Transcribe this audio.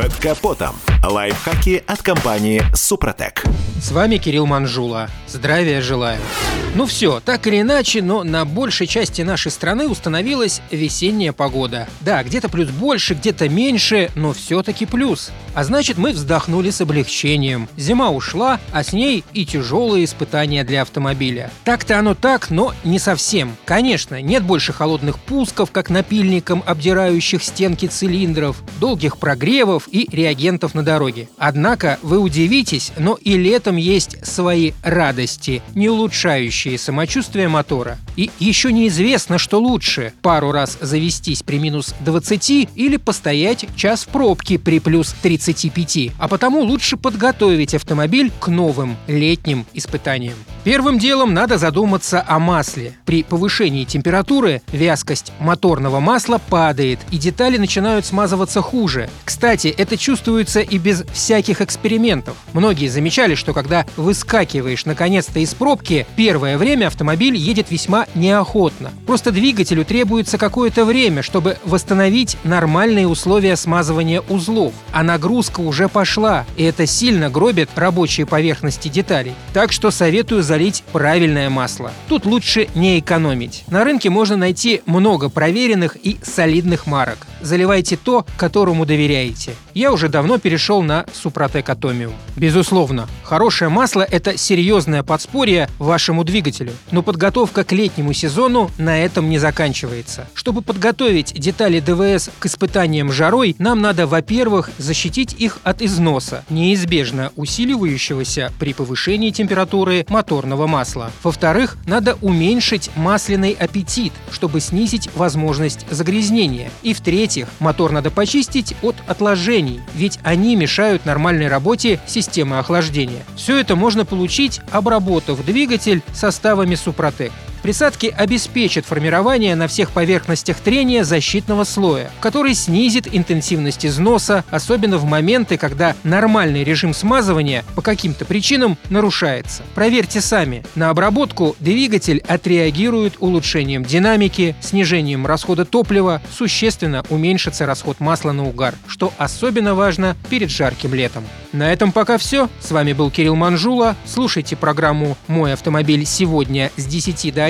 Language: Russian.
Под капотом. Лайфхаки от компании «Супротек». С вами Кирилл Манжула. Здравия желаю. Ну все, так или иначе, но на большей части нашей страны установилась весенняя погода. Да, где-то плюс больше, где-то меньше, но все-таки плюс. А значит, мы вздохнули с облегчением. Зима ушла, а с ней и тяжелые испытания для автомобиля. Так-то оно так, но не совсем. Конечно, нет больше холодных пусков, как напильником, обдирающих стенки цилиндров, долгих прогревов и реагентов на дороге. Однако, вы удивитесь, но и летом есть свои радости, не улучшающие самочувствие мотора. И еще неизвестно, что лучше – пару раз завестись при минус 20 или постоять час в пробке при плюс 35. А потому лучше подготовить автомобиль к новым летним испытаниям. Первым делом надо задуматься о масле. При повышении температуры вязкость моторного масла падает, и детали начинают смазываться хуже. Кстати, это чувствуется и без всяких экспериментов. Многие замечали, что когда выскакиваешь наконец-то из пробки, первое время автомобиль едет весьма неохотно. Просто двигателю требуется какое-то время, чтобы восстановить нормальные условия смазывания узлов. А нагрузка уже пошла, и это сильно гробит рабочие поверхности деталей. Так что советую залить правильное масло. Тут лучше не экономить. На рынке можно найти много проверенных и солидных марок. Заливайте то, которому доверяете. Я уже давно перешел на Супротек Атомиум. Безусловно, хорошее масло – это серьезное подспорье вашему двигателю. Но подготовка к летнему сезону на этом не заканчивается. Чтобы подготовить детали ДВС к испытаниям жарой, нам надо, во-первых, защитить их от износа, неизбежно усиливающегося при повышении температуры моторного масла. Во-вторых, надо уменьшить масляный аппетит, чтобы снизить возможность загрязнения. И в-третьих, мотор надо почистить от отложений, ведь они мешают нормальной работе системы охлаждения. Все это можно получить, обработав двигатель составами Супротек. Присадки обеспечат формирование на всех поверхностях трения защитного слоя, который снизит интенсивность износа, особенно в моменты, когда нормальный режим смазывания по каким-то причинам нарушается. Проверьте сами. На обработку двигатель отреагирует улучшением динамики, снижением расхода топлива, существенно уменьшится расход масла на угар, что особенно важно перед жарким летом. На этом пока все. С вами был Кирилл Манжула. Слушайте программу «Мой автомобиль» сегодня с 10 до